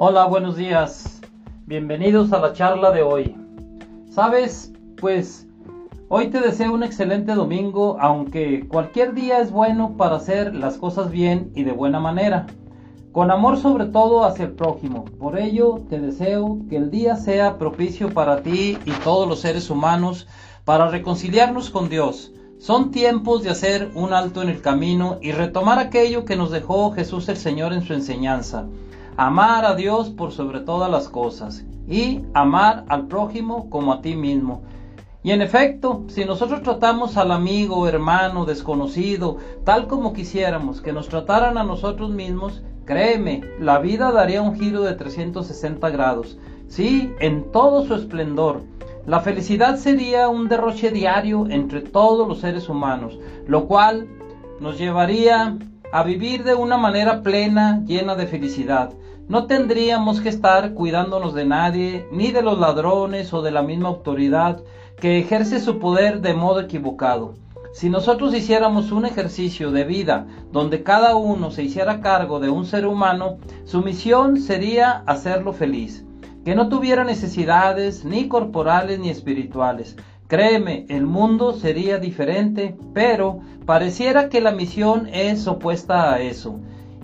Hola, buenos días. Bienvenidos a la charla de hoy. Sabes, pues hoy te deseo un excelente domingo, aunque cualquier día es bueno para hacer las cosas bien y de buena manera. Con amor sobre todo hacia el prójimo. Por ello te deseo que el día sea propicio para ti y todos los seres humanos para reconciliarnos con Dios. Son tiempos de hacer un alto en el camino y retomar aquello que nos dejó Jesús el Señor en su enseñanza. Amar a Dios por sobre todas las cosas y amar al prójimo como a ti mismo. Y en efecto, si nosotros tratamos al amigo, hermano, desconocido, tal como quisiéramos que nos trataran a nosotros mismos, créeme, la vida daría un giro de 360 grados. Sí, en todo su esplendor. La felicidad sería un derroche diario entre todos los seres humanos, lo cual nos llevaría a vivir de una manera plena, llena de felicidad. No tendríamos que estar cuidándonos de nadie, ni de los ladrones o de la misma autoridad que ejerce su poder de modo equivocado. Si nosotros hiciéramos un ejercicio de vida donde cada uno se hiciera cargo de un ser humano, su misión sería hacerlo feliz que no tuviera necesidades ni corporales ni espirituales. Créeme, el mundo sería diferente, pero pareciera que la misión es opuesta a eso.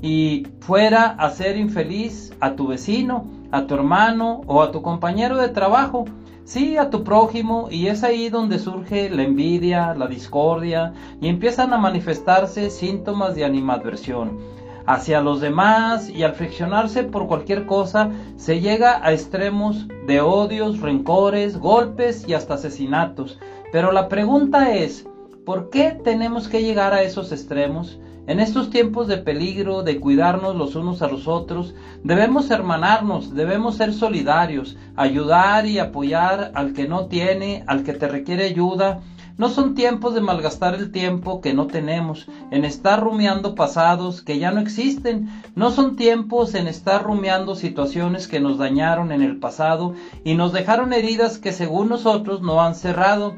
Y fuera a ser infeliz a tu vecino, a tu hermano o a tu compañero de trabajo, sí a tu prójimo, y es ahí donde surge la envidia, la discordia, y empiezan a manifestarse síntomas de animadversión hacia los demás y al friccionarse por cualquier cosa se llega a extremos de odios, rencores, golpes y hasta asesinatos. Pero la pregunta es, ¿por qué tenemos que llegar a esos extremos? En estos tiempos de peligro, de cuidarnos los unos a los otros, debemos hermanarnos, debemos ser solidarios, ayudar y apoyar al que no tiene, al que te requiere ayuda, no son tiempos de malgastar el tiempo que no tenemos, en estar rumiando pasados que ya no existen. No son tiempos en estar rumiando situaciones que nos dañaron en el pasado y nos dejaron heridas que según nosotros no han cerrado.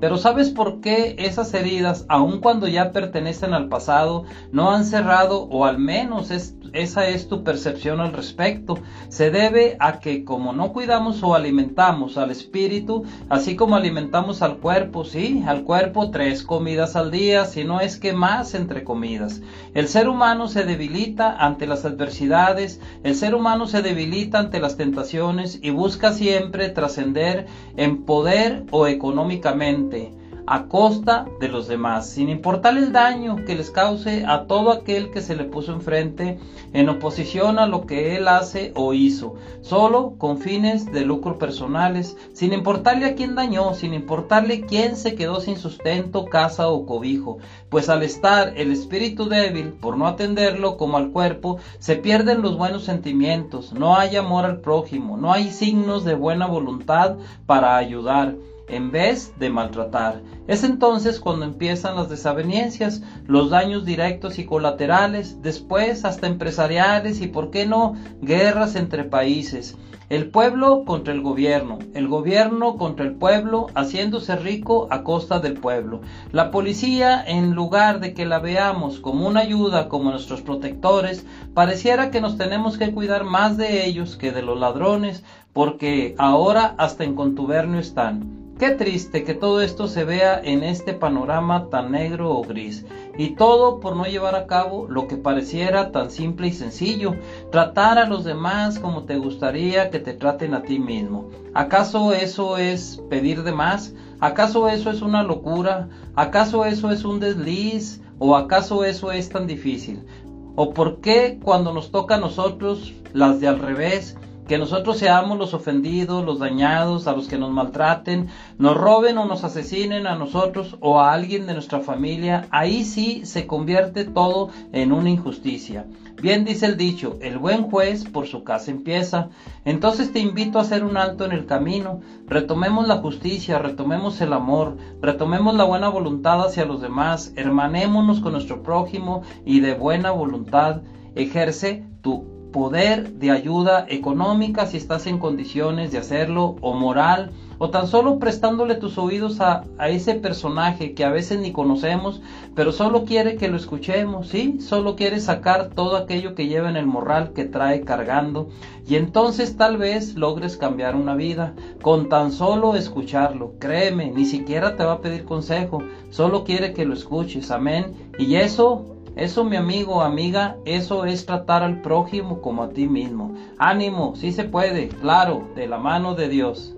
Pero ¿sabes por qué esas heridas, aun cuando ya pertenecen al pasado, no han cerrado o al menos esa es tu percepción al respecto? Se debe a que como no cuidamos o alimentamos al espíritu, así como alimentamos al cuerpo, sí, al cuerpo tres comidas al día, si no es que más entre comidas. El ser humano se debilita ante las adversidades, el ser humano se debilita ante las tentaciones y busca siempre trascender en poder o económicamente a costa de los demás, sin importar el daño que les cause a todo aquel que se le puso enfrente en oposición a lo que él hace o hizo, solo con fines de lucro personales, sin importarle a quién dañó, sin importarle quién se quedó sin sustento, casa o cobijo, pues al estar el espíritu débil, por no atenderlo como al cuerpo, se pierden los buenos sentimientos, no hay amor al prójimo, no hay signos de buena voluntad para ayudar en vez de maltratar. Es entonces cuando empiezan las desavenencias, los daños directos y colaterales, después hasta empresariales y, por qué no, guerras entre países. El pueblo contra el gobierno, el gobierno contra el pueblo, haciéndose rico a costa del pueblo. La policía, en lugar de que la veamos como una ayuda, como nuestros protectores, pareciera que nos tenemos que cuidar más de ellos que de los ladrones, porque ahora hasta en contubernio están. Qué triste que todo esto se vea en este panorama tan negro o gris, y todo por no llevar a cabo lo que pareciera tan simple y sencillo, tratar a los demás como te gustaría que te traten a ti mismo. ¿Acaso eso es pedir de más? ¿Acaso eso es una locura? ¿Acaso eso es un desliz? ¿O acaso eso es tan difícil? ¿O por qué cuando nos toca a nosotros las de al revés? Que nosotros seamos los ofendidos, los dañados, a los que nos maltraten, nos roben o nos asesinen a nosotros o a alguien de nuestra familia, ahí sí se convierte todo en una injusticia. Bien dice el dicho, el buen juez por su casa empieza. Entonces te invito a hacer un alto en el camino, retomemos la justicia, retomemos el amor, retomemos la buena voluntad hacia los demás, hermanémonos con nuestro prójimo y de buena voluntad ejerce tu poder de ayuda económica si estás en condiciones de hacerlo o moral o tan solo prestándole tus oídos a, ese personaje que a veces ni conocemos, pero solo quiere que lo escuchemos, ¿sí? Solo quiere sacar todo aquello que lleva en el morral que trae cargando y entonces tal vez logres cambiar una vida con tan solo escucharlo. Créeme, ni siquiera te va a pedir consejo, solo quiere que lo escuches, amén. Y eso eso, mi amigo, amiga, eso es tratar al prójimo como a ti mismo. Ánimo, sí se puede, claro, de la mano de Dios.